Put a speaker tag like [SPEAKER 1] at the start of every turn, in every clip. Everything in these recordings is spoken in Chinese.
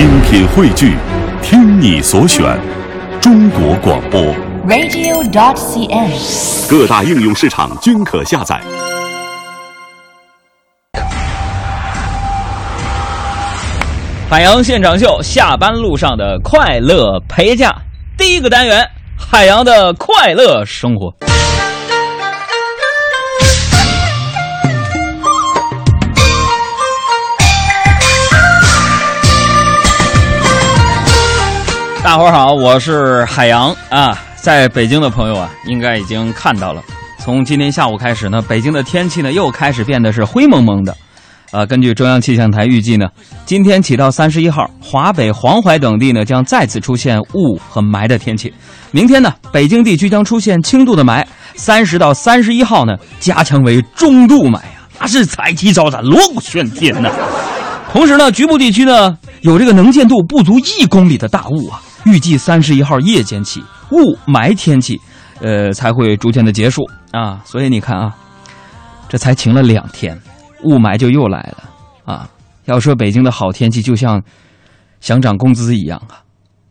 [SPEAKER 1] 精品汇聚，听你所选，中国广播。
[SPEAKER 2] radio.cn。
[SPEAKER 1] 各大应用市场均可下载。
[SPEAKER 3] 海洋现场秀，下班路上的快乐陪驾。第一个单元，海洋的快乐生活。大伙儿好，我是海洋啊，在北京的朋友啊，应该已经看到了。从今天下午开始呢，北京的天气呢又开始变得是灰蒙蒙的。呃，根据中央气象台预计呢，今天起到三十一号，华北、黄淮等地呢将再次出现雾和霾的天气。明天呢，北京地区将出现轻度的霾，三十到三十一号呢加强为中度霾呀，那是彩旗招展，锣鼓喧天呐。同时呢，局部地区呢有这个能见度不足一公里的大雾啊，预计三十一号夜间起雾霾天气，呃才会逐渐的结束啊。所以你看啊，这才晴了两天。雾霾就又来了啊！要说北京的好天气，就像想涨工资一样啊，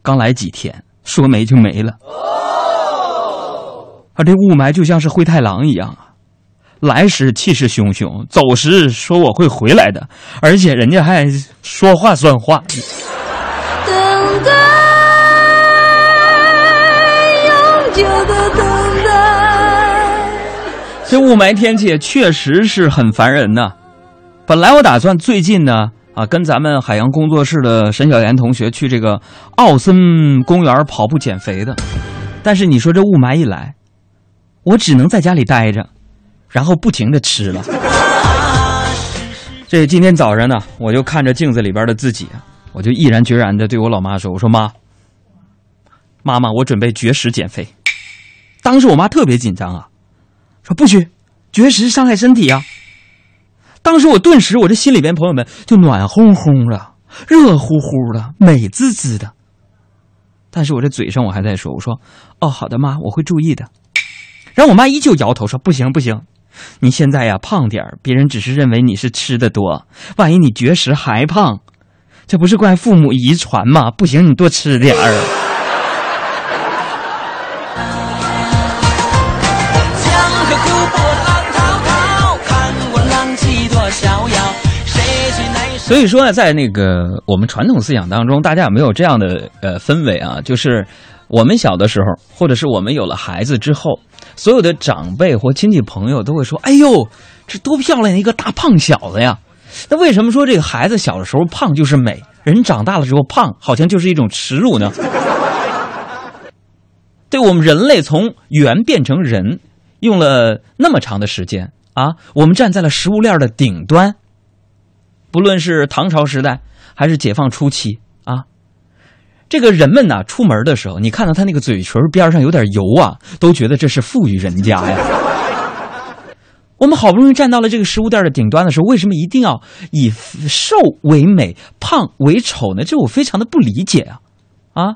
[SPEAKER 3] 刚来几天，说没就没了。而这雾霾就像是灰太狼一样啊，来时气势汹汹，走时说我会回来的，而且人家还说话算话。雾霾天气确实是很烦人呐。本来我打算最近呢，啊，跟咱们海洋工作室的沈小妍同学去这个奥森公园跑步减肥的，但是你说这雾霾一来，我只能在家里待着，然后不停的吃了。这今天早上呢，我就看着镜子里边的自己，我就毅然决然的对我老妈说：“我说妈，妈妈，我准备绝食减肥。”当时我妈特别紧张啊，说不许绝食伤害身体啊。当时我顿时，我这心里边朋友们就暖烘烘的、热乎乎的、美滋滋的。但是我这嘴上我还在说：“我说哦，好的妈，我会注意的。”然后我妈依旧摇头说：“不行不行，你现在呀胖点儿，别人只是认为你是吃的多，万一你绝食还胖，这不是怪父母遗传吗？不行，你多吃点儿。”所以说呢，在那个我们传统思想当中，大家有没有这样的呃氛围啊？就是我们小的时候，或者是我们有了孩子之后，所有的长辈或亲戚朋友都会说：“哎呦，这多漂亮一个大胖小子呀！”那为什么说这个孩子小的时候胖就是美，人长大了之后胖好像就是一种耻辱呢？对我们人类从猿变成人，用了那么长的时间啊，我们站在了食物链的顶端。不论是唐朝时代还是解放初期啊，这个人们呐、出门的时候，你看到他那个嘴唇边上有点油啊，都觉得这是富裕人家呀。我们好不容易站到了这个食物链的顶端的时候，为什么一定要以瘦为美、胖为丑呢？这我非常的不理解啊！啊，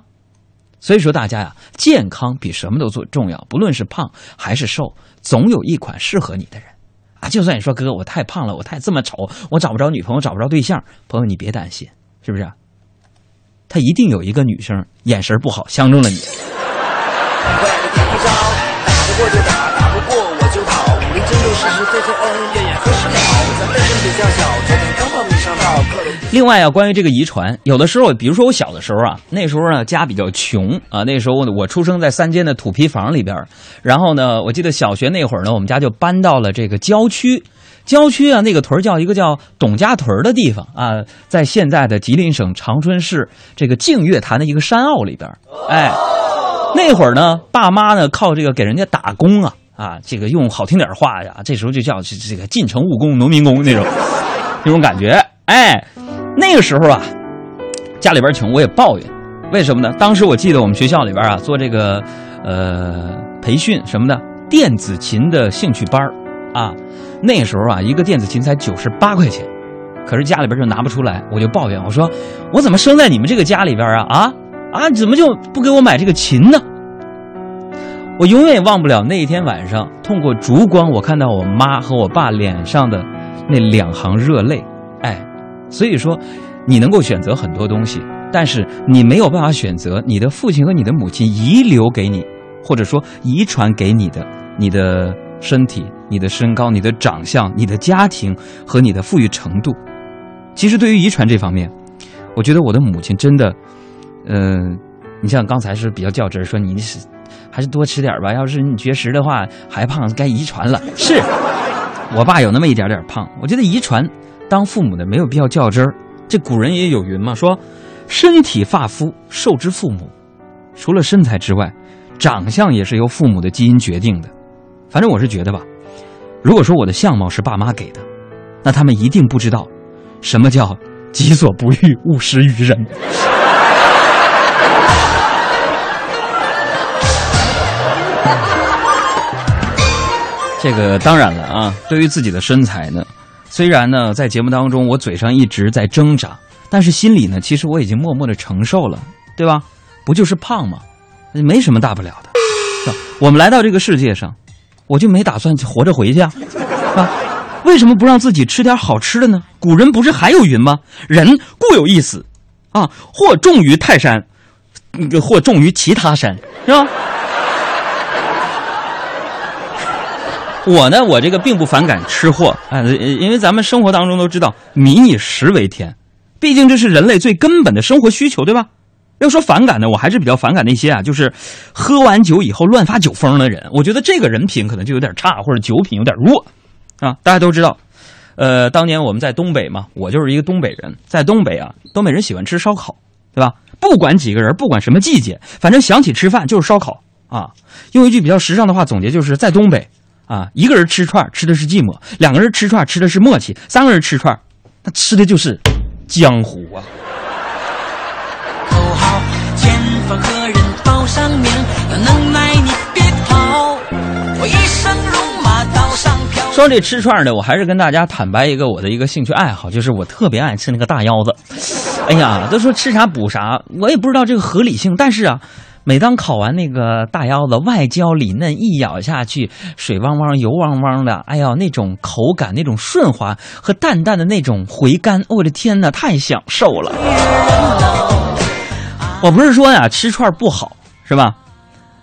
[SPEAKER 3] 所以说大家呀，健康比什么都做重要。不论是胖还是瘦，总有一款适合你的人啊。就算你说哥，我太胖了，我太这么丑，我找不着女朋友，找不着对象，朋友你别担心，是不是？他一定有一个女生眼神不好，相中了你。
[SPEAKER 4] 点一招，打不过就打，打不过我就跑。武林争斗，是是非非，恩恩怨怨，何时了？咱辈分比较小，
[SPEAKER 3] 另外啊，关于这个遗传，有的时候，比如说我小的时候啊，那时候呢家比较穷啊，那时候我出生在三间的土坯房里边，然后呢，我记得小学那会儿呢，我们家就搬到了这个郊区。郊区啊，那个屯儿叫一个叫董家屯儿的地方啊，在现在的吉林省长春市这个净月潭的一个山坳里边儿。哎，那会儿呢，爸妈呢靠这个给人家打工啊啊，这个用好听点儿话呀，这时候就叫这这个进城务工、农民工那种那种感觉。哎，那个时候啊，家里边穷，我也抱怨，为什么呢？当时我记得我们学校里边啊做这个呃培训什么的电子琴的兴趣班啊，那时候啊一个电子琴才九十八块钱，可是家里边就拿不出来，我就抱怨我说我怎么生在你们这个家里边啊啊啊怎么就不给我买这个琴呢？我永远也忘不了那一天晚上，通过烛光，我看到我妈和我爸脸上的那两行热泪。哎，所以说，你能够选择很多东西，但是你没有办法选择你的父亲和你的母亲遗留给你，或者说遗传给你的你的身体、你的身高、你的长相、你的家庭和你的富裕程度。其实对于遗传这方面，我觉得我的母亲真的，嗯、你像刚才是比较较真，说你是还是多吃点吧，要是你绝食的话还胖，该遗传了。是我爸有那么一点点胖，我觉得遗传当父母的没有必要较真儿。这古人也有云嘛，说身体发肤受之父母，除了身材之外，长相也是由父母的基因决定的。反正我是觉得吧，如果说我的相貌是爸妈给的，那他们一定不知道什么叫己所不欲，勿施于人。这个当然了啊，对于自己的身材呢，虽然呢在节目当中我嘴上一直在挣扎，但是心里呢其实我已经默默的承受了，对吧？不就是胖吗？没什么大不了的。是吧我们来到这个世界上，我就没打算活着回去啊，是吧？为什么不让自己吃点好吃的呢？古人不是还有云吗？人固有一死，啊，或重于泰山，或重于其他山，是吧？我呢，我这个并不反感吃货，啊，因为咱们生活当中都知道“民以食为天”，毕竟这是人类最根本的生活需求，对吧？要说反感呢，我还是比较反感那些啊，就是喝完酒以后乱发酒疯的人。我觉得这个人品可能就有点差，或者酒品有点弱啊。大家都知道，呃，当年我们在东北嘛，我就是一个东北人，在东北啊，东北人喜欢吃烧烤，对吧？不管几个人，不管什么季节，反正想起吃饭就是烧烤啊。用一句比较时尚的话总结，就是在东北啊，一个人吃串儿吃的是寂寞，两个人吃串儿吃的是默契，三个人吃串儿那吃的就是江湖啊。
[SPEAKER 2] 口号，前方何人报上名？有能耐你别跑，我一身戎马刀上飘。
[SPEAKER 3] 说这吃串儿呢，我还是跟大家坦白一个我的一个兴趣爱好，就是我特别爱吃那个大腰子。哎呀，都说吃啥补啥，我也不知道这个合理性，但是啊，每当烤完那个大腰子，外焦里嫩，一咬下去，水汪汪、油汪汪的，哎呀，那种口感、那种顺滑和淡淡的那种回甘，我的天哪，太享受了！我不是说呀，吃串不好，是吧？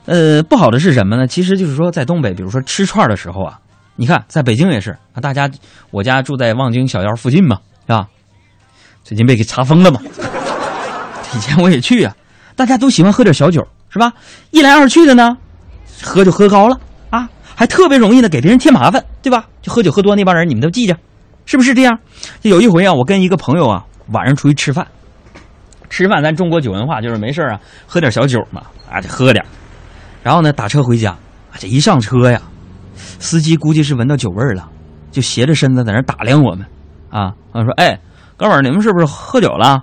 [SPEAKER 3] 呃，不好的是什么呢？其实就是说，在东北，比如说吃串的时候啊，你看，在北京也是啊，大家，我家住在望京小腰附近嘛，是吧？最近被给查封了嘛。以前我也去啊，大家都喜欢喝点小酒，是吧？一来二去的呢，喝就喝高了啊，还特别容易呢给别人添麻烦，对吧？就喝酒喝多那帮人，你们都记着，是不是这样？就有一回啊，我跟一个朋友啊，晚上出去吃饭，吃饭咱中国酒文化就是没事啊，喝点小酒嘛，啊，就喝点然后呢，打车回家，这一上车呀，司机估计是闻到酒味了，就斜着身子在那打量我们，啊，我说，哎，哥们儿，你们是不是喝酒了？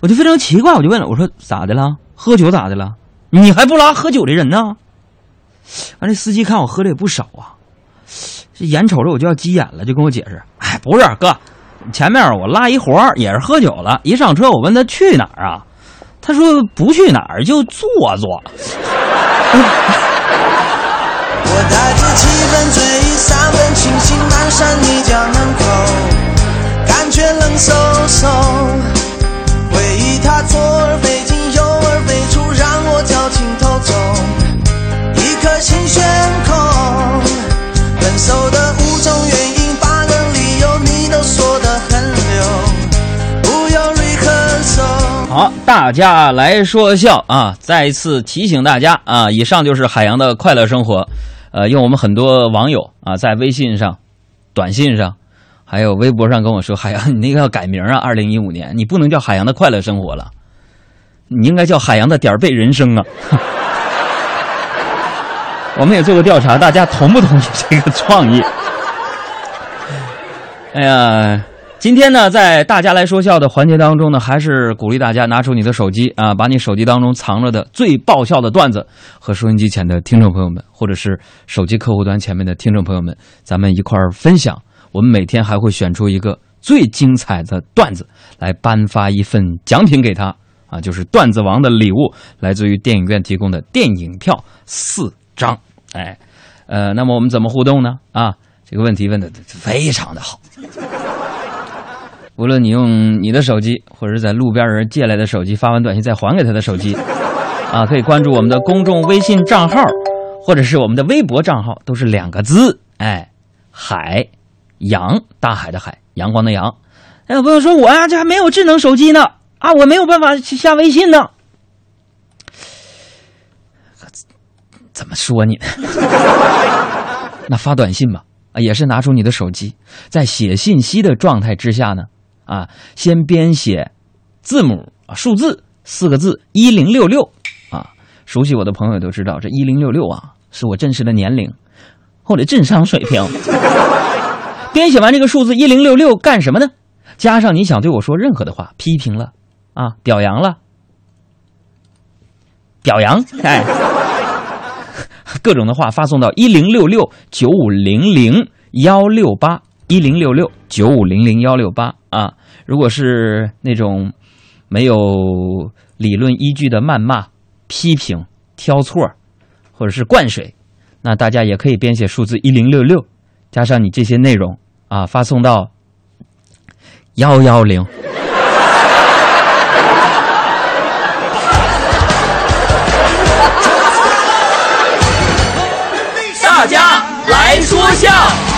[SPEAKER 3] 我就非常奇怪，我就问了，我说咋的了？喝酒咋的了？你还不拉喝酒的人呢？完，这司机看我喝的也不少啊，这眼瞅着我就要急眼了，就跟我解释，哎，不是哥，前面我拉一活儿也是喝酒了，一上车我问他去哪儿啊，他说不去哪儿就坐坐。
[SPEAKER 2] 我带着七分醉意，三分清醒，南山你家门口，
[SPEAKER 3] 好，大家来说笑啊！再一次提醒大家啊，以上就是海洋的快乐生活。呃，用我们很多网友啊，在微信上、短信上，还有微博上跟我说：“海洋，你那个要改名啊！二零一五年你不能叫海洋的快乐生活了，你应该叫海洋的点儿背人生啊！” 我们也做过调查，大家同不同意这个创意？哎呀，今天呢，在大家来说笑的环节当中呢，还是鼓励大家拿出你的手机啊，把你手机当中藏着的最爆笑的段子和收音机前的听众朋友们，或者是手机客户端前面的听众朋友们，咱们一块儿分享。我们每天还会选出一个最精彩的段子来颁发一份奖品给他啊，就是段子王的礼物，来自于电影院提供的电影票四张。哎，呃，那么我们怎么互动呢？啊，这个问题问的非常的好。无论你用你的手机，或者是在路边人借来的手机发完短信再还给他的手机，啊，可以关注我们的公众微信账号，或者是我们的微博账号，都是两个字，哎，海洋，大海的海，阳光的阳。哎，有朋友说我呀、这还没有智能手机呢，啊，我没有办法去下微信呢。怎么说你呢？那发短信吧，啊，也是拿出你的手机，在写信息的状态之下呢，啊，先编写字母啊，数字四个字一零六六啊，熟悉我的朋友都知道，这一零六六啊，是我真实的年龄，或者智商水平。编写完这个数字一零六六干什么呢？加上你想对我说任何的话，批评了啊，表扬了，表扬，哎。各种的话发送到一零六六九五零零幺六八一零六六九五零零幺六八啊！如果是那种没有理论依据的谩骂、批评、挑错，或者是灌水，那大家也可以编写数字一零六六，加上你这些内容啊，发送到幺幺零。大家来说笑。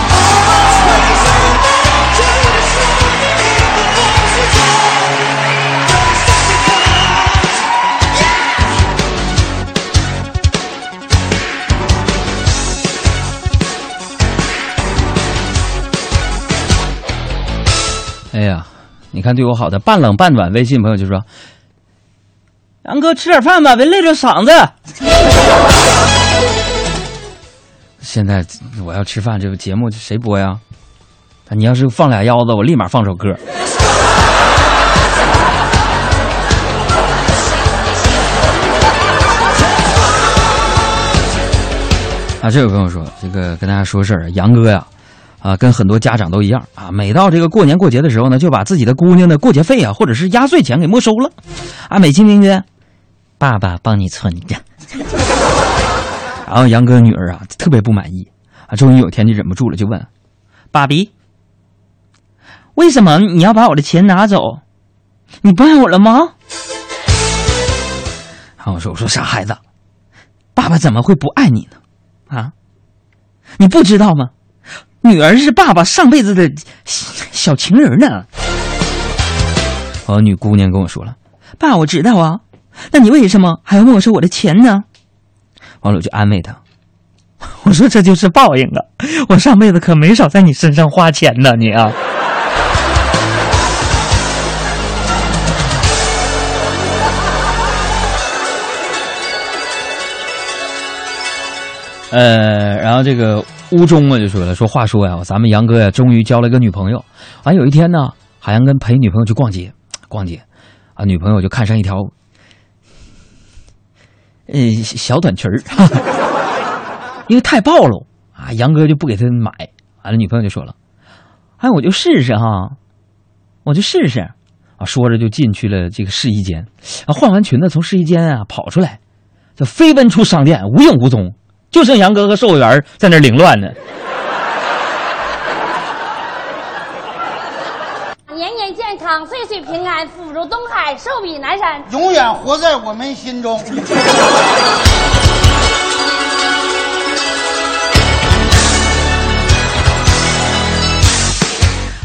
[SPEAKER 3] 哎呀，你看对我好的半冷半暖微信朋友就说：“杨哥吃点饭吧，别累着嗓子。”现在我要吃饭，这个节目谁播呀？你要是放俩腰子，我立马放首歌。啊，这位朋友说，这个跟大家说事儿，杨哥呀，啊跟很多家长都一样啊，每到这个过年过节的时候呢，就把自己的姑娘的过节费啊，或者是压岁钱给没收了，啊，美其名曰爸爸帮你存着。然后杨哥女儿啊特别不满意啊，终于有天就忍不住了，就问：“爸比，为什么你要把我的钱拿走？你不爱我了吗？”然后我说：“我说傻孩子，爸爸怎么会不爱你呢？啊，你不知道吗？女儿是爸爸上辈子的小情人呢。”哦女姑娘跟我说了：“爸，我知道啊，那你为什么还要没收我的钱呢？”完了，我就安慰她，我说这就是报应啊！我上辈子可没少在你身上花钱呢，你啊。呃，然后这个屋中啊就说了，说话说呀，咱们杨哥呀终于交了一个女朋友。完有一天呢，海洋跟陪女朋友去逛街，逛街，啊，女朋友就看上一条呃，小短裙儿，因为太暴露啊，杨哥就不给他买。完了，女朋友就说了：“哎，我就试试哈，我就试试。”啊，说着就进去了这个试衣间。啊，换完裙子从试衣间啊跑出来，就飞奔出商店，无影无踪，就剩杨哥和售货员在那凌乱呢。
[SPEAKER 5] 年年健康，岁岁平安，福如东海，寿比南山。
[SPEAKER 6] 永远活在我们心中。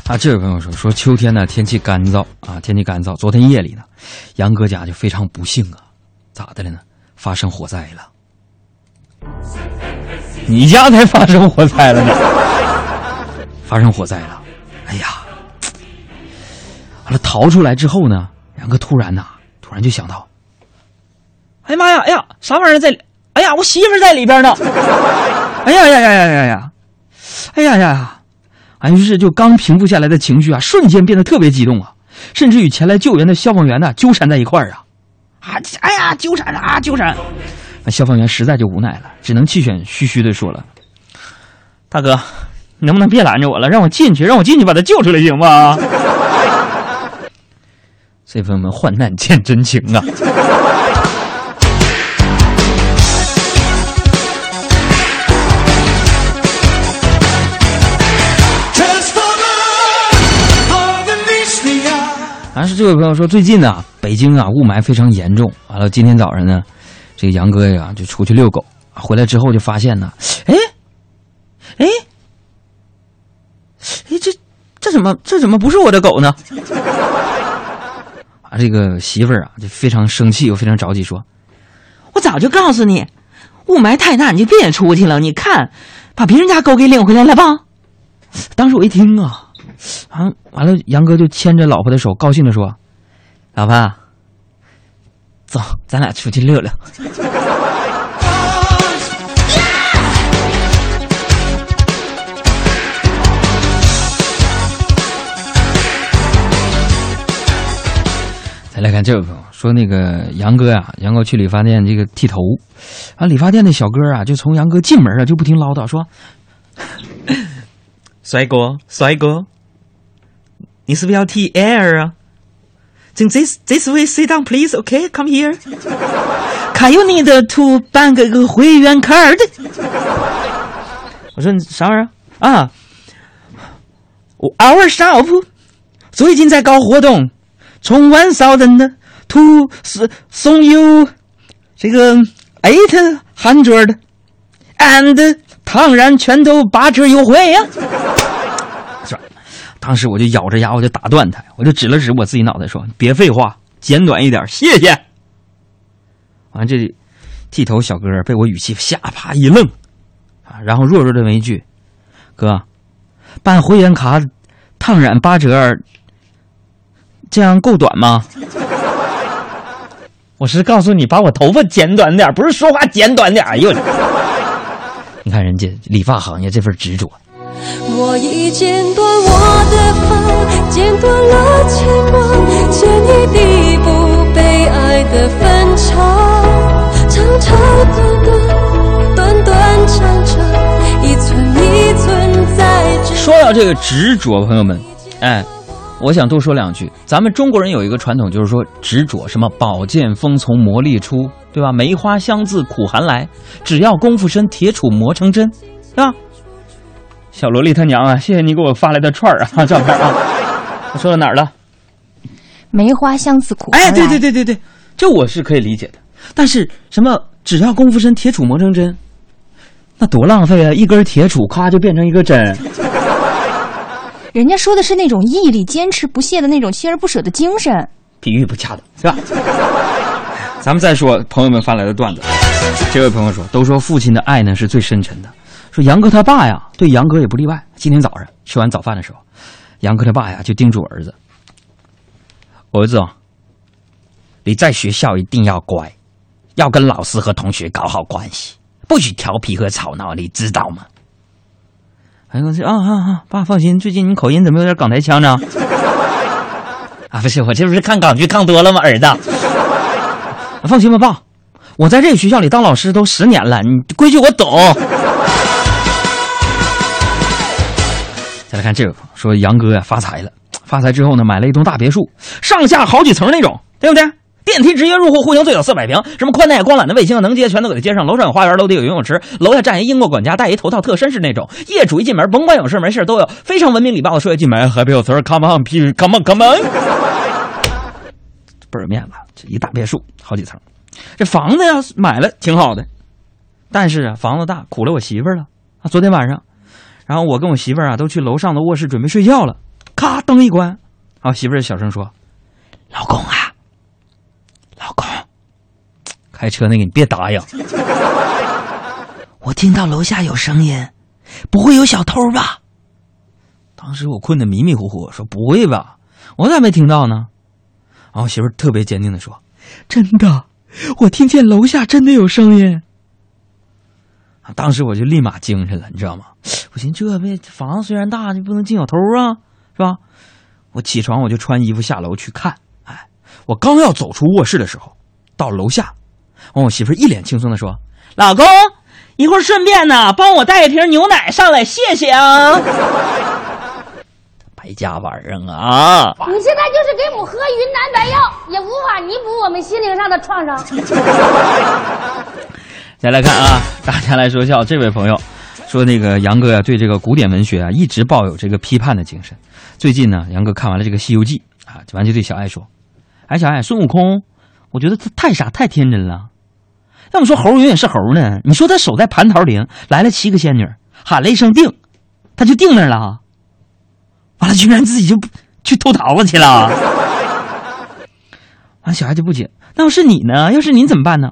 [SPEAKER 3] 啊，这位朋友说说秋天呢天气干燥啊，天气干燥。昨天夜里呢，杨哥家就非常不幸啊，咋的了呢？发生火灾了。你家才发生火灾了呢？发生火灾了，哎呀！完了逃出来之后呢，杨哥突然呐，突然就想到，哎呀妈呀，哎呀，啥玩意儿在？哎呀，我媳妇儿在里边呢！哎呀呀呀呀呀呀！哎呀呀呀！啊，于是就刚平复下来的情绪啊，瞬间变得特别激动啊，甚至与前来救援的消防员呢纠缠在一块儿啊！啊，哎呀，纠缠啊，纠缠！那消防员实在就无奈了，只能气喘吁吁的说了：“大哥，你能不能别拦着我了，让我进去，让我进去把他救出来，行吗？” 这朋友们，患难见真情啊
[SPEAKER 2] of the Vishnu
[SPEAKER 3] 位朋友说，最近呢，北京啊雾霾非常严重。完了，今天早上呢，这杨哥呀就出去遛狗，回来之后就发现呢，哎，哎，哎，这这怎么这怎么不是我的狗呢？啊，这个媳妇儿啊就非常生气又非常着急，说：“我早就告诉你，雾霾太大，你就别出去了。你看，把别人家狗给领回来了吧。”当时我一听啊。啊，完了，杨哥就牵着老婆的手，高兴的说：“老婆，走，咱俩出去溜溜。”再来看这位朋友说，那个杨哥呀，杨哥去理发店这个剃头，啊，理发店的小哥啊，就从杨哥进门啊就不停唠叨说：“帅哥，帅哥。”你是不是要剃 air 啊？请 this this way sit down please. OK, come here. Can you need to 办个个会员 card？我说你啥玩意儿啊？Our shop 最近在搞活动，从 one thousand to 送送 you 这个 eight hundred and 当然全都八折优惠呀、当时我就咬着牙，我就打断他，我就指了指我自己脑袋说：“别废话，简短一点，谢谢。”完，这剃头小哥被我语气吓啪一愣，啊，然后弱弱的问一句：“哥，办会员卡，烫染八折，这样够短吗？”我是告诉你，把我头发剪短点，不是说话剪短点。哎呦，你看人家理发行业这份执着。
[SPEAKER 7] 我已剪断我的发，剪断了牵挂，剪一地不被爱的分岔，长长短短，短短长长，一寸一寸在。
[SPEAKER 3] 说到这个执着，朋友们，哎，我想多说两句。咱们中国人有一个传统，就是说执着，什么宝剑锋从磨砺出，对吧？梅花香自苦寒来，只要功夫深，铁杵磨成针，对吧？小萝莉她娘啊，谢谢你给我发来的串儿啊，照片啊。我说到哪儿了？
[SPEAKER 8] 梅花香自苦
[SPEAKER 3] 哎，对对对对对，这我是可以理解的。但是什么只要功夫深，铁杵磨成针，那多浪费啊！一根铁杵咔就变成一个针。
[SPEAKER 8] 人家说的是那种毅力、坚持不懈的那种锲而不舍的精神。
[SPEAKER 3] 比喻不恰当，是吧？咱们再说朋友们发来的段子。这位朋友说，都说父亲的爱呢是最深沉的，说杨哥他爸呀，对杨哥也不例外。今天早上吃完早饭的时候，杨哥他爸呀就叮嘱儿子：“儿子啊，你在学校一定要乖，要跟老师和同学搞好关系，不许调皮和吵闹，你知道吗？”哎，我说啊啊啊！爸放心，最近你口音怎么有点港台腔呢？啊，不是，我这不是看港剧看多了吗，儿子？放心吧，爸，我在这个学校里当老师都十年了，你规矩我懂。再来看这个，说杨哥呀发财了，发财之后呢，买了一栋大别墅，上下好几层那种，对不对？电梯直接入户，户型最小四百平，什么宽带、光缆的卫星，能接全都给他接上。楼上有花园，楼底有游泳池，楼下站一英国管家，戴一头套，特绅士那种。业主一进门，甭管有事没事都有非常文明礼貌的说一句 “My happy sir, come on, please, come on, come on”，倍儿有面子。这一大别墅，好几层，这房子要是买了挺好的，但是啊，房子大苦了我媳妇了啊。昨天晚上，然后我跟我媳妇儿啊都去楼上的卧室准备睡觉了，咔灯一关，然后媳妇儿小声说：“老公啊。”老公，开车那个你别答应。我听到楼下有声音，不会有小偷吧？当时我困得迷迷糊糊，说不会吧？我咋没听到呢？然后媳妇儿特别坚定的说：“真的，我听见楼下真的有声音。”当时我就立马精神了，你知道吗？我寻思这呗，房子虽然大，你不能进小偷啊，是吧？我起床我就穿衣服下楼去看。哎我刚要走出卧室的时候，到楼下，完我媳妇一脸轻松的说：“老公，一会儿顺便呢，帮我带一瓶牛奶上来，谢谢啊。”白家玩意儿啊！
[SPEAKER 5] 你现在就是给我们喝云南白药，也无法弥补我们心灵上的创伤。
[SPEAKER 3] 再来看啊，大家来说笑，这位朋友说那个杨哥呀、对这个古典文学啊一直抱有这个批判的精神。最近呢，杨哥看完了这个《西游记》啊，完就对小爱说：“哎，小爱，孙悟空，我觉得他太傻太天真了。要么说猴永远是猴呢？你说他守在蟠桃林，来了七个仙女，喊了一声定，他就定那儿了。完了，居然自己就去偷桃子去了。完，小孩就不解，那要是你呢？要是你怎么办呢？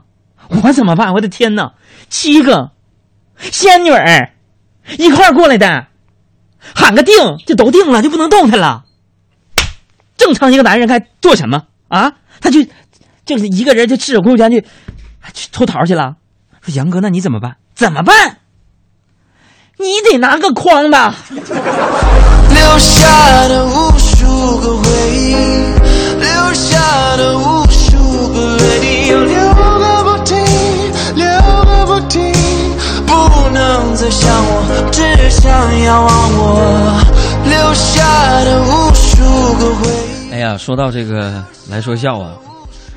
[SPEAKER 3] 我怎么办？我的天哪，七个仙女儿一块儿过来的，喊个定就都定了，就不能动弹了。正常一个男人该做什么啊？他就就是一个人就赤手空拳去去偷桃去了。说杨哥，那你怎么办？怎么办？你得拿个筐吧。
[SPEAKER 2] 留下的无数个回忆，留下的无想我，只想要忘我。留下的无数个回。
[SPEAKER 3] 哎呀，说到这个来说笑啊，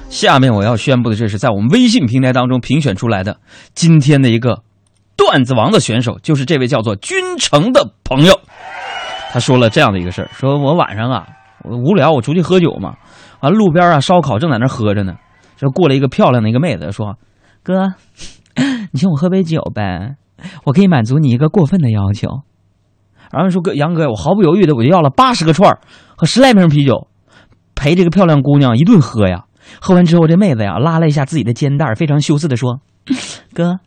[SPEAKER 3] 下面我要宣布的，这是在我们微信平台当中评选出来的今天的一个段子王的选手，就是这位叫做君成的朋友。他说了这样的一个事儿：说我晚上啊，我无聊，我出去喝酒嘛，完路边啊烧烤正在那喝着呢，这过来一个漂亮的一个妹子说：“哥，你请我喝杯酒呗，我可以满足你一个过分的要求。”然后说哥杨哥，我毫不犹豫的我就要了八十个串儿和十来瓶啤酒，陪这个漂亮姑娘一顿喝呀。喝完之后，这妹子呀拉了一下自己的肩带，非常羞涩的说：“哥，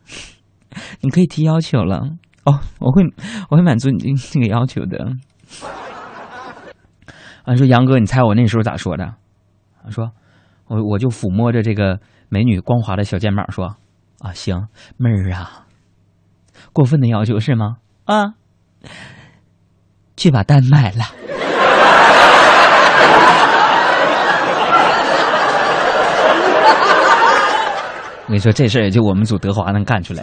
[SPEAKER 3] 你可以提要求了哦，我会我会满足你这个要求的。”啊，说杨哥，你猜我那时候咋说的？啊，说我我就抚摸着这个美女光滑的小肩膀说：“啊，行，妹儿啊，过分的要求是吗？啊。”去把单卖了。我跟你说，这事儿也就我们组德华能干出来。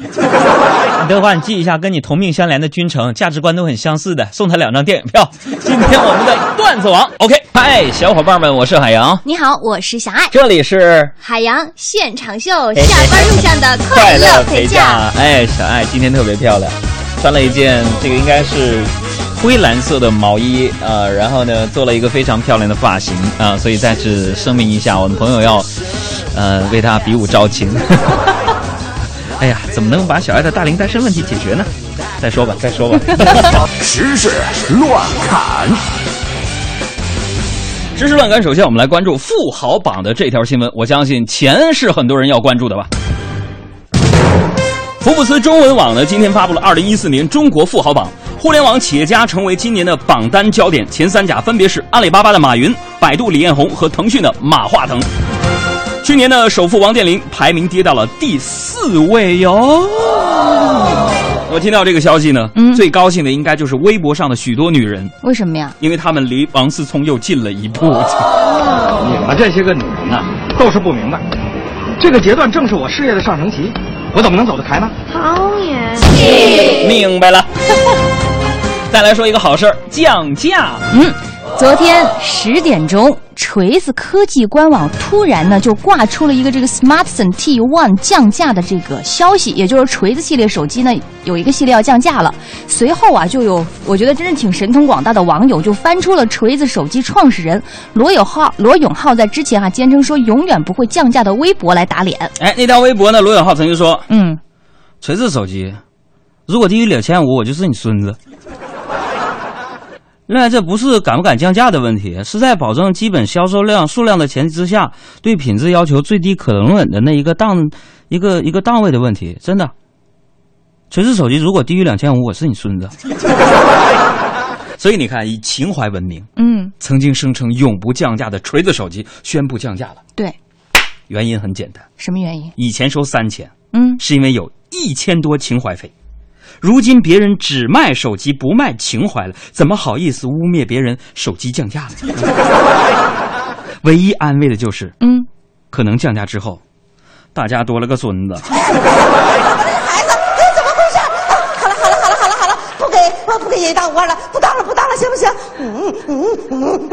[SPEAKER 3] 德华，你记一下，跟你同命相连的君成，价值观都很相似的，送他两张电影票。今天我们的段子王，OK，嗨，小伙伴们，我是海洋，
[SPEAKER 8] 你好，我是小爱，
[SPEAKER 3] 这里是
[SPEAKER 8] 海洋现场秀，下班路上的快乐陪驾。
[SPEAKER 3] 哎，小爱今天特别漂亮，穿了一件这个应该是。灰蓝色的毛衣啊，然后呢，做了一个非常漂亮的发型啊，所以再次声明一下，我们朋友要，呃，为他比武招亲。哎呀，怎么能把小爱的大龄单身问题解决呢？再说吧，再说吧。
[SPEAKER 1] 时事乱砍，
[SPEAKER 3] 时事乱砍。首先，我们来关注富豪榜的这条新闻，我相信钱是很多人要关注的吧。福布斯中文网呢，今天发布了二零一四年中国富豪榜。互联网企业家成为今年的榜单焦点，前三甲分别是阿里巴巴的马云、百度李彦宏和腾讯的马化腾。去年的首富王健林排名跌到了第四位哟。我听到这个消息呢，
[SPEAKER 8] 嗯
[SPEAKER 3] 最高兴的应该就是微博上的许多女人，
[SPEAKER 8] 为什么呀？
[SPEAKER 3] 因为她们离王思聪又近了一步。
[SPEAKER 9] 你们这些个女人呐、都是不明白，这个阶段正是我事业的上升期，我怎么能走得开呢？
[SPEAKER 3] 明白了。再来说一个好事儿，降价。
[SPEAKER 8] 嗯，昨天十点钟，锤子科技官网突然呢就挂出了一个这个 Smartphone T One 降价的这个消息，也就是锤子系列手机呢有一个系列要降价了。随后啊，就有我觉得真是挺神通广大的网友就翻出了锤子手机创始人罗永浩罗永浩在之前啊坚称说永远不会降价的微博来打脸。
[SPEAKER 3] 哎，那条微博呢，罗永浩曾经说，
[SPEAKER 8] 嗯，
[SPEAKER 3] 锤子手机如果低于两千五，我就是你孙子。另外，这不是敢不敢降价的问题，是在保证基本销售量数量的前提之下，对品质要求最低可容忍的那一个档一个一个档位的问题。真的，锤子手机如果低于两千五，我是你孙子。所以你看，以情怀闻名，
[SPEAKER 8] 嗯，
[SPEAKER 3] 曾经声称永不降价的锤子手机宣布降价了。
[SPEAKER 8] 对，
[SPEAKER 3] 原因很简单，
[SPEAKER 8] 什么原因？
[SPEAKER 3] 以前收三千，
[SPEAKER 8] 嗯，
[SPEAKER 3] 是因为有一千多情怀费。如今别人只卖手机不卖情怀了，怎么好意思污蔑别人手机降价了？唯一安慰的就是，
[SPEAKER 8] 嗯，
[SPEAKER 3] 可能降价之后，大家多了个孙子。
[SPEAKER 10] 孩子，哎，怎么回事？啊好了好了好了好了好了，不给我不给爷爷当官了，不当了不当了，行不行？嗯嗯嗯。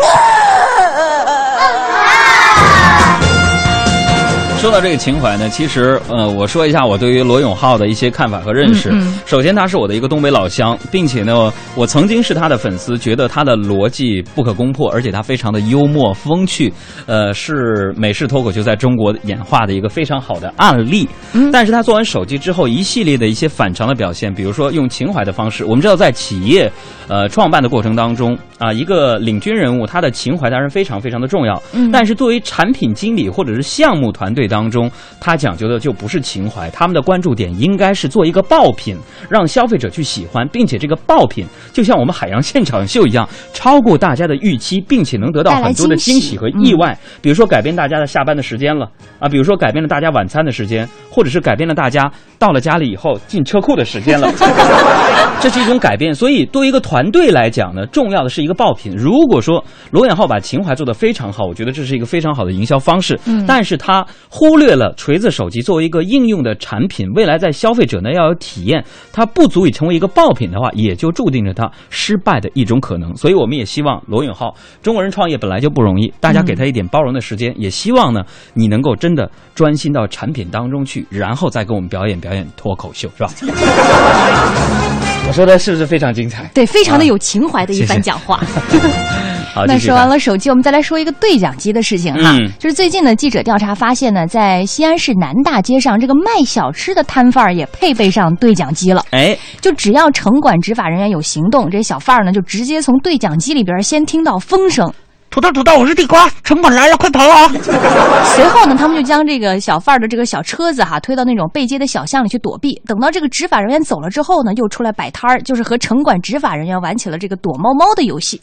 [SPEAKER 3] 说到这个情怀呢，其实呃，我说一下我对于罗永浩的一些看法和认识。
[SPEAKER 8] 嗯嗯
[SPEAKER 3] 首先，他是我的一个东北老乡，并且呢，我曾经是他的粉丝，觉得他的逻辑不可攻破，而且他非常的幽默风趣，呃，是美式脱口秀在中国演化的一个非常好的案例。
[SPEAKER 8] 嗯
[SPEAKER 3] 但是他做完手机之后，一系列的一些反常的表现，比如说用情怀的方式，我们知道在企业呃创办的过程当中啊，一个领军人物他的情怀当然非常非常的重要，
[SPEAKER 8] 嗯
[SPEAKER 3] 但是作为产品经理或者是项目团队当中，他讲究的就不是情怀，他们的关注点应该是做一个爆品，让消费者去喜欢，并且这个爆品就像我们海洋现场秀一样，超过大家的预期，并且能得到很多的
[SPEAKER 8] 惊喜
[SPEAKER 3] 和意外。比如说改变大家的下班的时间了啊，比如说改变了大家晚餐的时间，或者是改变了大家到了家里以后进车库的时间了。这是一种改变，所以对于一个团队来讲呢，重要的是一个爆品。如果说罗永浩把情怀做得非常好，我觉得这是一个非常好的营销方式。
[SPEAKER 8] 嗯
[SPEAKER 3] 但是他忽略了锤子手机作为一个应用的产品，未来在消费者呢要有体验，它不足以成为一个爆品的话，也就注定着它失败的一种可能。所以我们也希望罗永浩，中国人创业本来就不容易，大家给他一点包容的时间，也希望呢你能够真的专心到产品当中去，然后再给我们表演表演脱口秀，是吧？我说的是不是非常精彩？
[SPEAKER 8] 对，非常的有情怀的一番讲话。
[SPEAKER 3] 续看
[SPEAKER 8] 说完了手机，我们再来说一个对讲机的事情哈。
[SPEAKER 3] 嗯
[SPEAKER 8] 就是最近呢，记者调查发现呢，在西安市南大街上，这个卖小吃的摊贩儿也配备上对讲机了。
[SPEAKER 3] 哎，
[SPEAKER 8] 就只要城管执法人员有行动，这小贩儿呢就直接从对讲机里边先听到风声，
[SPEAKER 6] 土豆土豆，我是地瓜，城管来了，快跑啊！
[SPEAKER 8] 随后呢，他们就将这个小贩儿的这个小车子哈推到那种背街的小巷里去躲避。等到这个执法人员走了之后呢，又出来摆摊儿，就是和城管执法人员玩起了这个躲猫猫的游戏。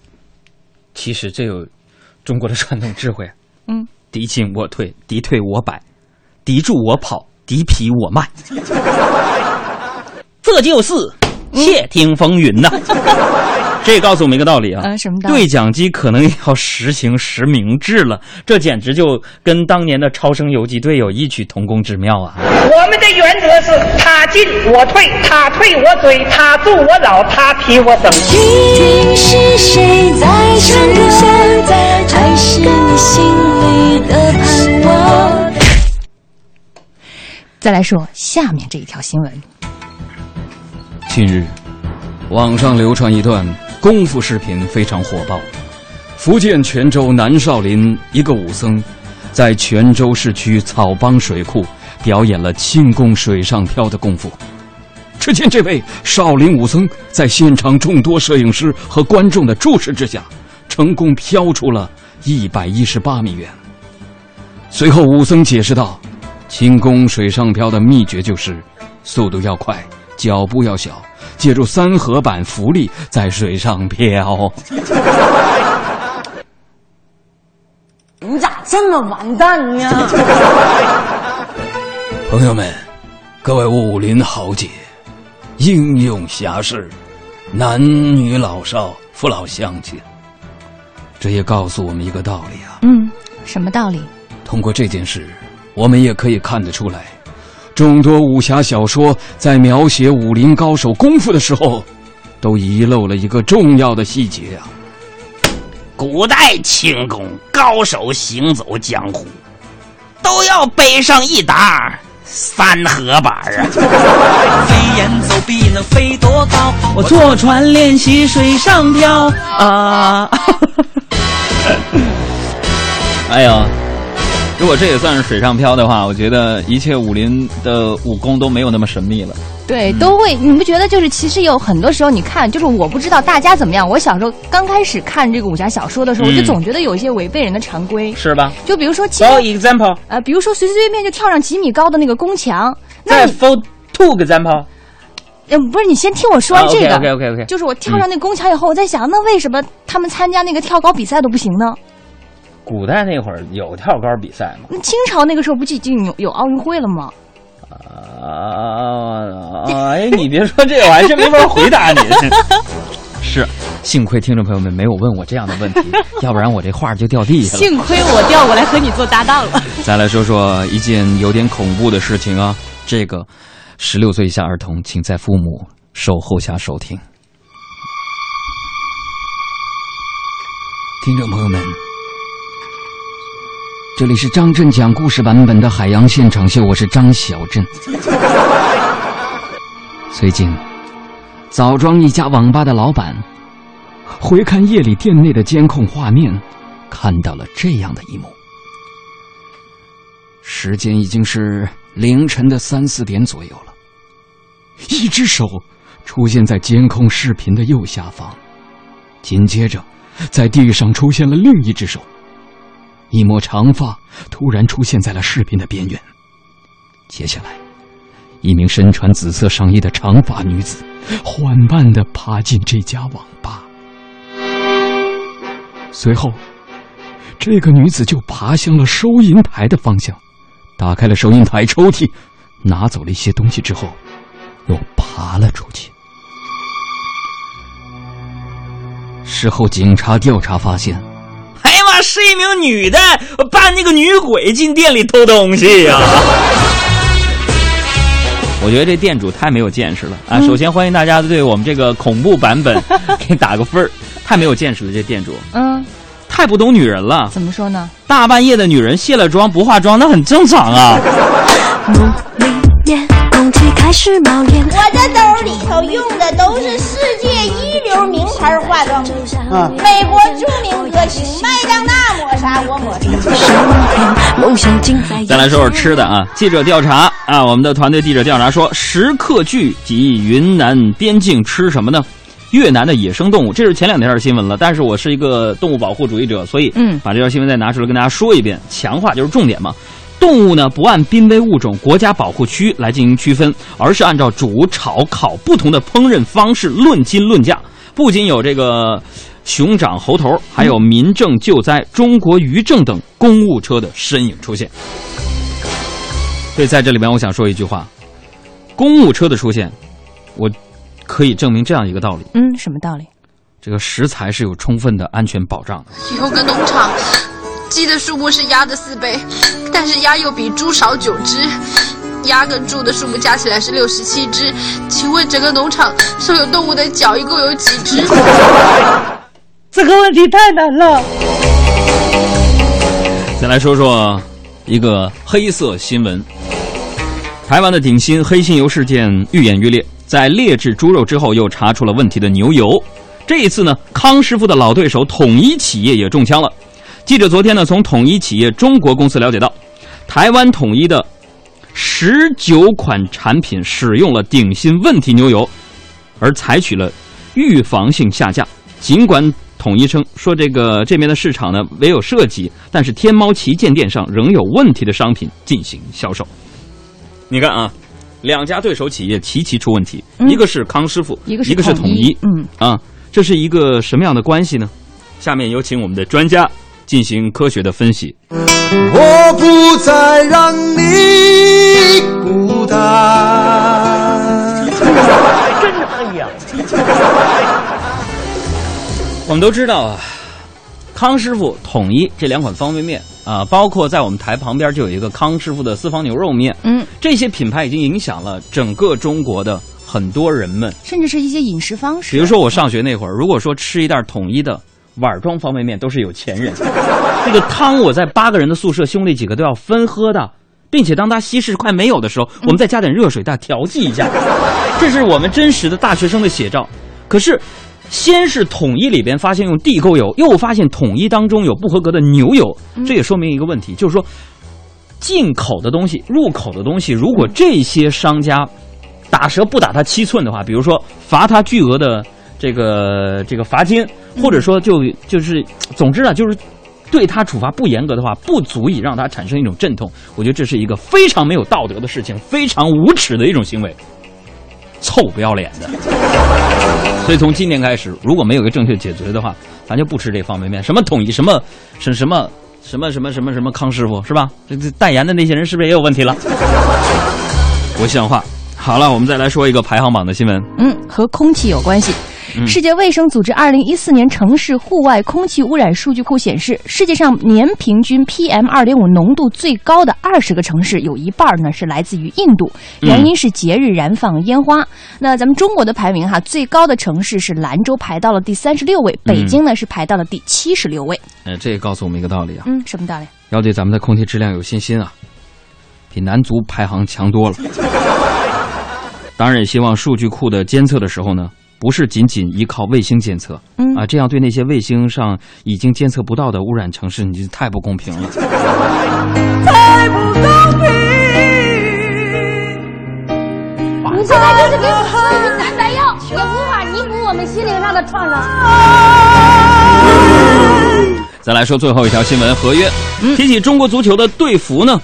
[SPEAKER 3] 其实这有中国的传统智慧，
[SPEAKER 8] 嗯，
[SPEAKER 3] 敌进我退，敌退我摆，敌驻我跑，敌疲我慢，这就是窃听风云呐、这告诉我们一个道理啊，
[SPEAKER 8] 呃什么道理
[SPEAKER 3] 对讲机可能要实行实名制了，这简直就跟当年的超生游击队有异曲同工之妙啊！
[SPEAKER 11] 我们的原则是他进我退，他退我追，他助我扰，他劈我整。
[SPEAKER 7] 听是谁在唱歌，还是你心里的盼望？
[SPEAKER 8] 再来说下面这一条新闻。
[SPEAKER 12] 近日，网上流传一段功夫视频非常火爆。福建泉州南少林一个武僧，在泉州市区草帮水库表演了轻功水上漂的功夫。只见这位少林武僧在现场众多摄影师和观众的注视之下，成功飘出了一百一十八米远。随后，武僧解释道：“轻功水上漂的秘诀就是速度要快，脚步要小，借助三合板浮力在水上漂。
[SPEAKER 10] 你咋这么完蛋呢？
[SPEAKER 12] 朋友们，各位武林豪杰，英勇侠士，男女老少、父老乡亲，这也告诉我们一个道理啊。
[SPEAKER 8] 嗯，什么道理？
[SPEAKER 12] 通过这件事，我们也可以看得出来，众多武侠小说在描写武林高手功夫的时候，都遗漏了一个重要的细节啊。
[SPEAKER 13] 古代轻功高手行走江湖，都要背上一沓三合板啊！
[SPEAKER 2] 飞檐走壁能飞多高？
[SPEAKER 3] 我坐船练习水上漂啊！哎呦，如果这也算是水上漂的话，我觉得一切武林的武功都没有那么神秘了。
[SPEAKER 8] 对，都会，你不觉得就是其实有很多时候，你看，就是我不知道大家怎么样。我小时候刚开始看这个武侠小说的时候，
[SPEAKER 3] 嗯
[SPEAKER 8] 我就总觉得有一些违背人的常规，
[SPEAKER 3] 是吧？
[SPEAKER 8] 就比如说其
[SPEAKER 3] For
[SPEAKER 8] 中
[SPEAKER 3] example，
[SPEAKER 8] 呃，比如说随随便便就跳上几米高的那个宫墙，那
[SPEAKER 3] 再 for two example，
[SPEAKER 8] 呃不是你先听我说完这个
[SPEAKER 3] ，OK OK OK，
[SPEAKER 8] 就是我跳上那宫墙以后，我在想，那为什么他们参加那个跳高比赛都不行呢？
[SPEAKER 3] 古代那会儿有跳高比赛吗？
[SPEAKER 8] 那清朝那个时候不就已经有有奥运会了吗？
[SPEAKER 3] 啊！哎，你别说这个，我还真没法回答你。是，幸亏听众朋友们没有问我这样的问题，要不然我这话就掉地下了。
[SPEAKER 8] 幸亏我调过来和你做搭档了。
[SPEAKER 3] 再来说说一件有点恐怖的事情啊，这个十六岁以下儿童，请在父母守候下收听。
[SPEAKER 12] 听众朋友们，这里是张震讲故事版本的海洋现场秀，我是张小震。最近，枣庄一家网吧的老板回看夜里店内的监控画面，看到了这样的一幕。时间已经是凌晨的三四点左右了，一只手出现在监控视频的右下方，紧接着，在地上出现了另一只手。一抹长发突然出现在了视频的边缘。接下来，一名身穿紫色上衣的长发女子缓慢地爬进这家网吧。随后，这个女子就爬向了收银台的方向，打开了收银台抽屉，拿走了一些东西之后，又爬了出去。事后，警察调查发现。
[SPEAKER 3] 是一名女的扮那个女鬼进店里偷东西呀、我觉得这店主太没有见识了啊！首先欢迎大家对我们这个恐怖版本 给打个分儿，太没有见识了，这店主
[SPEAKER 8] 嗯，
[SPEAKER 3] 太不懂女人了。
[SPEAKER 8] 怎么说呢？
[SPEAKER 3] 大半夜的女人卸了妆不化妆，那很正常啊。
[SPEAKER 7] 空气开始冒烟。
[SPEAKER 5] 我的兜里头用的都是世界一流名牌化妆品，
[SPEAKER 7] 啊
[SPEAKER 5] 美国著名歌星麦当娜抹啥我抹啥。
[SPEAKER 3] 再来说说吃的啊，记者调查啊，我们的团队记者调查说，食客聚集云南边境吃什么呢？越南的野生动物，这是前两天的新闻了。但是我是一个动物保护主义者，所以
[SPEAKER 8] 嗯
[SPEAKER 3] 把这条新闻再拿出来跟大家说一遍，强化就是重点嘛。动物呢不按濒危物种、国家保护区来进行区分，而是按照煮、炒、烤不同的烹饪方式论斤论价。不仅有这个熊掌、猴头，还有民政救灾、中国渔政等公务车的身影出现。所以在这里面，我想说一句话：公务车的出现，我可以证明这样一个道理：
[SPEAKER 8] 嗯，什么道理？
[SPEAKER 3] 这个食材是有充分的安全保障的。
[SPEAKER 14] 有个农场，鸡的数目是鸭的四倍，但是鸭又比猪少九只。鸭跟猪的数目加起来是六十七只，请问整个农场所有动物的脚一共有几只？
[SPEAKER 6] 这个问题太难了。
[SPEAKER 3] 再来说说一个黑色新闻：台湾的鼎新黑心油事件愈演愈烈，在劣质猪肉之后，又查出了问题的牛油。这一次呢，康师傅的老对手统一企业也中枪了。记者昨天呢，从统一企业中国公司了解到，台湾统一的十九款产品使用了顶新问题牛油，而采取了预防性下架。尽管统一称说这个这边的市场呢没有涉及，但是天猫旗舰店上仍有问题的商品进行销售。你看啊，两家对手企业齐齐出问题，
[SPEAKER 8] 嗯
[SPEAKER 3] 一个是康师傅，
[SPEAKER 8] 一个是统
[SPEAKER 3] 一，
[SPEAKER 8] 嗯
[SPEAKER 3] 啊，这是一个什么样的关系呢？下面有请我们的专家进行科学的分析。
[SPEAKER 2] 我不再让你孤单。
[SPEAKER 6] 真可以啊！
[SPEAKER 3] 我们都知道啊，康师傅、统一这两款方便面啊，包括在我们台旁边就有一个康师傅的私房牛肉面，
[SPEAKER 8] 嗯，
[SPEAKER 3] 这些品牌已经影响了整个中国的很多人们。
[SPEAKER 8] 甚至是一些饮食方式。
[SPEAKER 3] 比如说我上学那会儿，如果说吃一袋统一的碗装方便面，都是有钱人。这个汤我在八个人的宿舍，兄弟几个都要分喝的，并且当它稀释快没有的时候，我们再加点热水，再调剂一下。这是我们真实的大学生的写照。可是。先是统一里边发现用地沟油，又发现统一当中有不合格的牛油，这也说明一个问题，就是说进口的东西、入口的东西，如果这些商家打折不打他七寸的话，比如说罚他巨额的这个这个罚金，或者说就就是总之啊，就是对他处罚不严格的话，不足以让他产生一种阵痛。我觉得这是一个非常没有道德的事情，非常无耻的一种行为，臭不要脸的。所以从今年开始，如果没有一个正确解决的话，咱就不吃这方便面。什么统一，什么什什么什么什么什么什么康师傅，是吧？这这代言的那些人是不是也有问题了？不像话。好了，我们再来说一个排行榜的新闻。
[SPEAKER 8] 嗯，和空气有关系。
[SPEAKER 3] 嗯
[SPEAKER 8] 世界卫生组织二零一四年城市户外空气污染数据库显示，世界上年平均 PM 二点五浓度最高的二十个城市，有一半呢是来自于印度，原因是节日燃放烟花。那咱们中国的排名哈，最高的城市是兰州，排到了第三十六位，北京呢是排到了第七十六位。
[SPEAKER 3] 呃，这也告诉我们一个道理啊，
[SPEAKER 8] 嗯，什么道理？
[SPEAKER 3] 要对咱们的空气质量有信心啊，比男足排行强多了。当然，也希望数据库的监测的时候呢，不是仅仅依靠卫星监测，
[SPEAKER 8] 嗯
[SPEAKER 3] 啊，这样对那些卫星上已经监测不到的污染城市，你就太不公平了。
[SPEAKER 10] 太不公平。
[SPEAKER 5] 你现在就是给我们男白药，也无法弥补我们心灵上的创伤。
[SPEAKER 3] 再来说最后一条新闻，合约。提起中国足球的队服呢，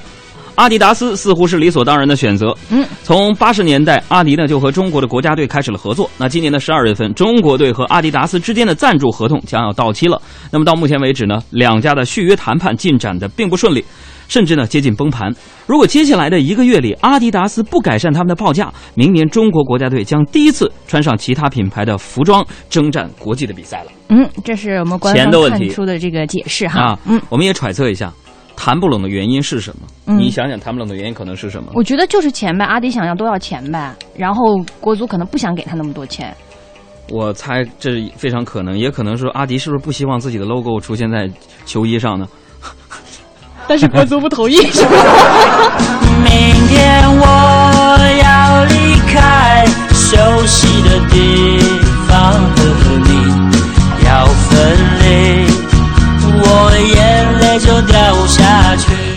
[SPEAKER 3] 阿迪达斯似乎是理所当然的选择。
[SPEAKER 8] 嗯，
[SPEAKER 3] 从八十年代，阿迪呢就和中国的国家队开始了合作。那今年的十二月份，中国队和阿迪达斯之间的赞助合同将要到期了。那么到目前为止呢，两家的续约谈判进展的并不顺利，甚至呢接近崩盘。如果接下来的一个月里，阿迪达斯不改善他们的报价，明年中国国家队将第一次穿上其他品牌的服装征战国际的比赛了。
[SPEAKER 8] 嗯，这是我们官方看出的这个解释哈。
[SPEAKER 3] 啊，嗯，我们也揣测一下，谈不拢的原因是什么？
[SPEAKER 8] 嗯
[SPEAKER 3] 你想想，谈不拢的原因可能是什么？
[SPEAKER 8] 我觉得就是钱呗，阿迪想要都要钱呗，然后国足可能不想给他那么多钱。
[SPEAKER 3] 我猜这非常可能，也可能是阿迪是不是不希望自己的 logo 出现在球衣上呢？
[SPEAKER 8] 但是国足不同意，是吧？
[SPEAKER 10] 明天我要离开熟悉的地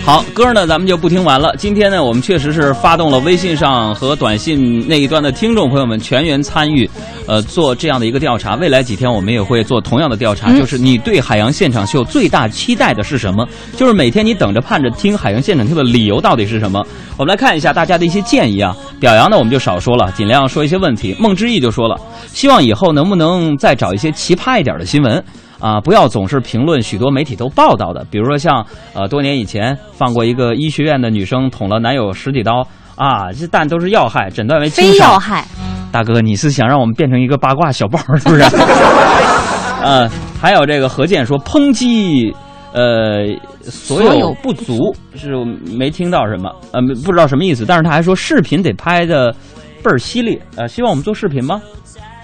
[SPEAKER 3] 好，歌呢咱们就不听完了。今天呢，我们确实是发动了微信上和短信那一端的听众朋友们全员参与，呃，做这样的一个调查。未来几天我们也会做同样的调查，
[SPEAKER 8] 嗯
[SPEAKER 3] 就是你对海洋现场秀最大期待的是什么？就是每天你等着盼着听海洋现场秀的理由到底是什么？我们来看一下大家的一些建议啊。表扬呢我们就少说了，尽量说一些问题。梦之意就说了，希望以后能不能再找一些奇葩一点的新闻。啊，不要总是评论许多媒体都报道的，比如说像呃多年以前放过一个医学院的女生捅了男友十几刀啊，这但都是要害，诊断为轻伤。
[SPEAKER 8] 非要害。
[SPEAKER 3] 大哥，你是想让我们变成一个八卦小报是不是？呃，还有这个何健说抨击。呃，所有不足是没听到什么，呃，不知道什么意思。但是他还说视频得拍的倍儿犀利，呃，希望我们做视频吗？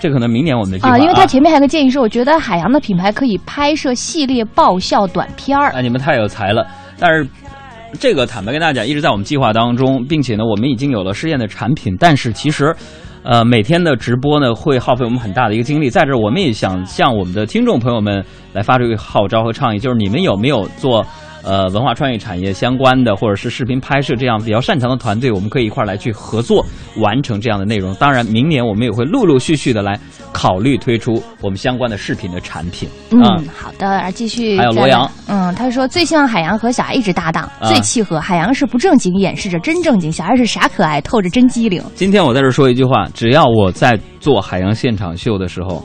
[SPEAKER 3] 这可能明年我们的计划
[SPEAKER 8] 啊，因为他前面还有个建议是，我觉得海洋的品牌可以拍摄系列爆笑短片儿。
[SPEAKER 3] 啊，你们太有才了！但是这个坦白跟大家讲，一直在我们计划当中，并且呢，我们已经有了试验的产品。但是其实，呃，每天的直播呢，会耗费我们很大的一个精力。在这，我们也想向我们的听众朋友们来发出一个号召和倡议，就是你们有没有做？呃，文化创意产业相关的，或者是视频拍摄这样比较擅长的团队，我们可以一块儿来去合作，完成这样的内容。当然，明年我们也会陆陆续续的来考虑推出我们相关的视频的产品。啊
[SPEAKER 8] 嗯，好的，继续。
[SPEAKER 3] 还有罗阳，
[SPEAKER 8] 嗯，他说最希望海洋和小爱一直搭档，
[SPEAKER 3] 啊
[SPEAKER 8] 最契合。海洋是不正经，掩饰着真正经；小爱是傻可爱，透着真机灵。
[SPEAKER 3] 今天我在这说一句话：只要我在做海洋现场秀的时候，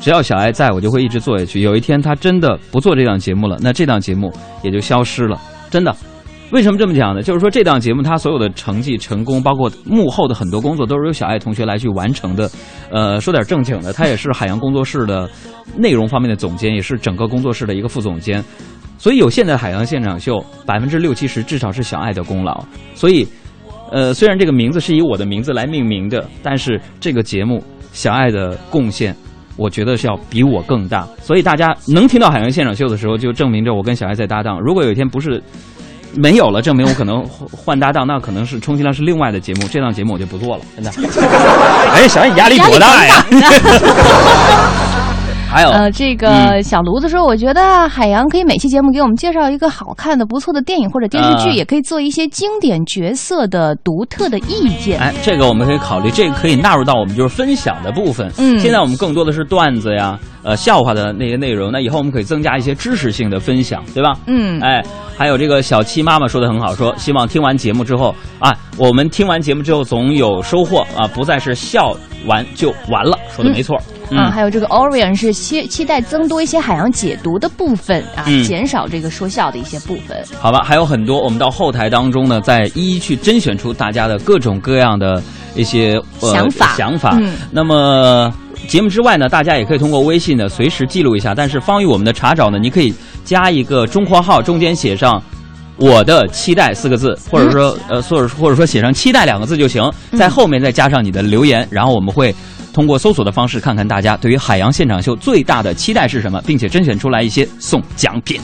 [SPEAKER 3] 只要小爱在，我就会一直做下去。有一天他真的不做这档节目了，那这档节目也就消失了。真的，为什么这么讲呢？就是说这档节目它所有的成绩、成功，包括幕后的很多工作，都是由小爱同学来去完成的。呃，说点正经的，他也是海洋工作室的内容方面的总监，也是整个工作室的一个副总监。所以有现在海洋现场秀，百分之六七十至少是小爱的功劳。所以，呃，虽然这个名字是以我的名字来命名的，但是这个节目小爱的贡献，我觉得是要比我更大。所以大家能听到海洋现场秀的时候，就证明着我跟小艾在搭档。如果有一天不是没有了，证明我可能换搭档，那可能是充其量是另外的节目。这档节目我就不做了，真的。哎，小艾你压力多大呀？还有
[SPEAKER 8] 呃，这个
[SPEAKER 3] 嗯
[SPEAKER 8] 小炉子说，我觉得海洋可以每期节目给我们介绍一个好看的、不错的电影或者电视剧，
[SPEAKER 3] 啊
[SPEAKER 8] 也可以做一些经典角色的独特的意见。
[SPEAKER 3] 哎，这个我们可以考虑，这个可以纳入到我们就是分享的部分。
[SPEAKER 8] 嗯
[SPEAKER 3] 现在我们更多的是段子呀，呃，笑话的那些内容。那以后我们可以增加一些知识性的分享，对吧？
[SPEAKER 8] 嗯，
[SPEAKER 3] 哎，还有这个小七妈妈说的很好，说希望听完节目之后啊，我们听完节目之后总有收获啊，不再是笑完就完了。说的没错。
[SPEAKER 8] 啊，还有这个 Orion 是期期待增多一些海洋解读的部分啊，
[SPEAKER 3] 嗯
[SPEAKER 8] 减少这个说笑的一些部分。
[SPEAKER 3] 好吧，还有很多，我们到后台当中呢，再一一去甄选出大家的各种各样的一些、呃、
[SPEAKER 8] 想法
[SPEAKER 3] 想法。
[SPEAKER 8] 嗯
[SPEAKER 3] 那么节目之外呢，大家也可以通过微信呢随时记录一下。但是方于我们的查找呢，你可以加一个中括号，中间写上。我的期待四个字，或者说、呃，或者或者说写上期待两个字就行，在后面再加上你的留言，然后我们会通过搜索的方式看看大家对于海洋现场秀最大的期待是什么，并且甄选出来一些送奖品。